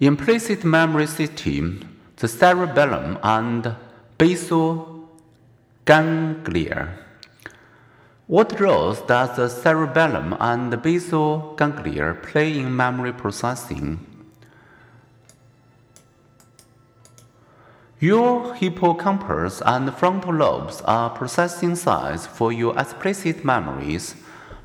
implicit memory system, the cerebellum and basal ganglia. What roles does the cerebellum and the basal ganglia play in memory processing? Your hippocampus and frontal lobes are processing sites for your explicit memories,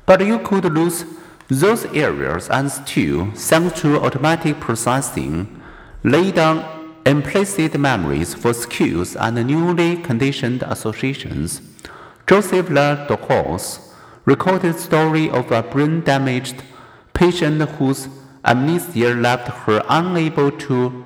but you could lose those areas and still, thanks to automatic processing, lay down implicit memories for skills and newly conditioned associations. Joseph LeDoux's recorded story of a brain-damaged patient whose amnesia left her unable to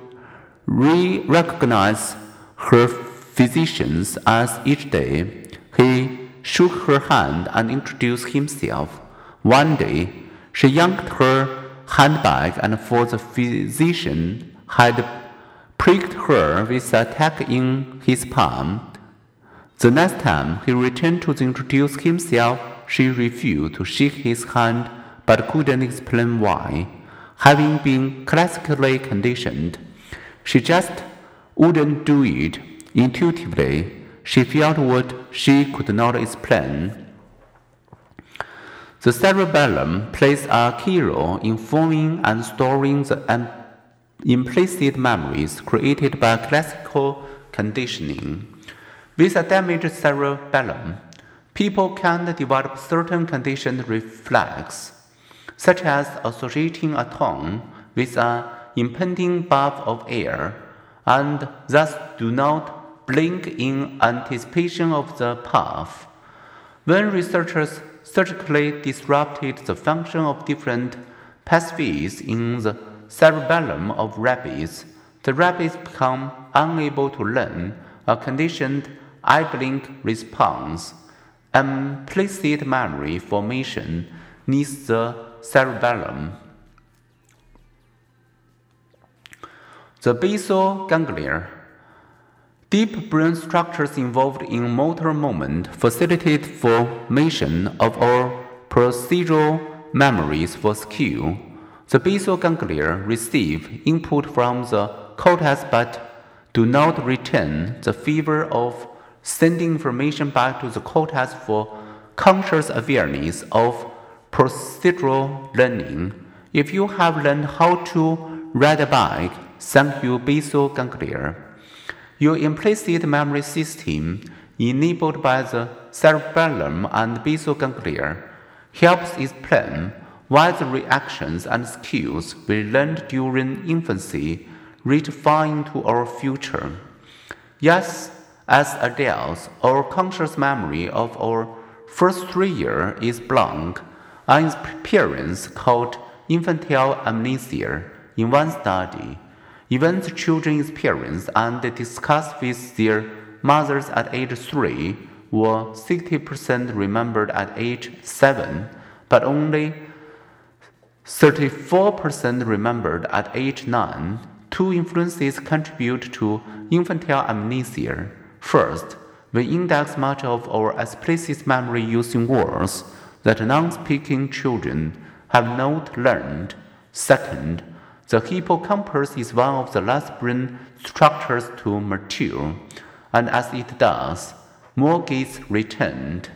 re recognize her physicians as each day he shook her hand and introduced himself. One day, she yanked her handbag, and for the physician had pricked her with a tack in his palm. The next time he returned to introduce himself, she refused to shake his hand but couldn't explain why. Having been classically conditioned, she just wouldn't do it intuitively. She felt what she could not explain. The cerebellum plays a key role in forming and storing the implicit memories created by classical conditioning. With a damaged cerebellum, people can develop certain conditioned reflex, such as associating a tone with an impending bath of air, and thus do not blink in anticipation of the path. When researchers surgically disrupted the function of different pathways in the cerebellum of rabbits, the rabbits become unable to learn a conditioned eye blink response. Implicit memory formation needs the cerebellum. The basal ganglia Deep brain structures involved in motor movement facilitate formation of our procedural memories for skill. The basal ganglia receive input from the cortex but do not retain the favor of sending information back to the cortex for conscious awareness of procedural learning. If you have learned how to ride a bike, thank you basal ganglia. Your implicit memory system, enabled by the cerebellum and basal ganglia, helps explain why the reactions and skills we learned during infancy reach far into our future. Yes, as adults, our conscious memory of our first three years is blank, an experience called infantile amnesia in one study. Events children experience and discuss with their mothers at age 3 were 60% remembered at age 7, but only 34% remembered at age 9. Two influences contribute to infantile amnesia. First, we index much of our explicit memory using words that non speaking children have not learned. Second, the hippocampus is one of the last brain structures to mature, and as it does, more gets retained.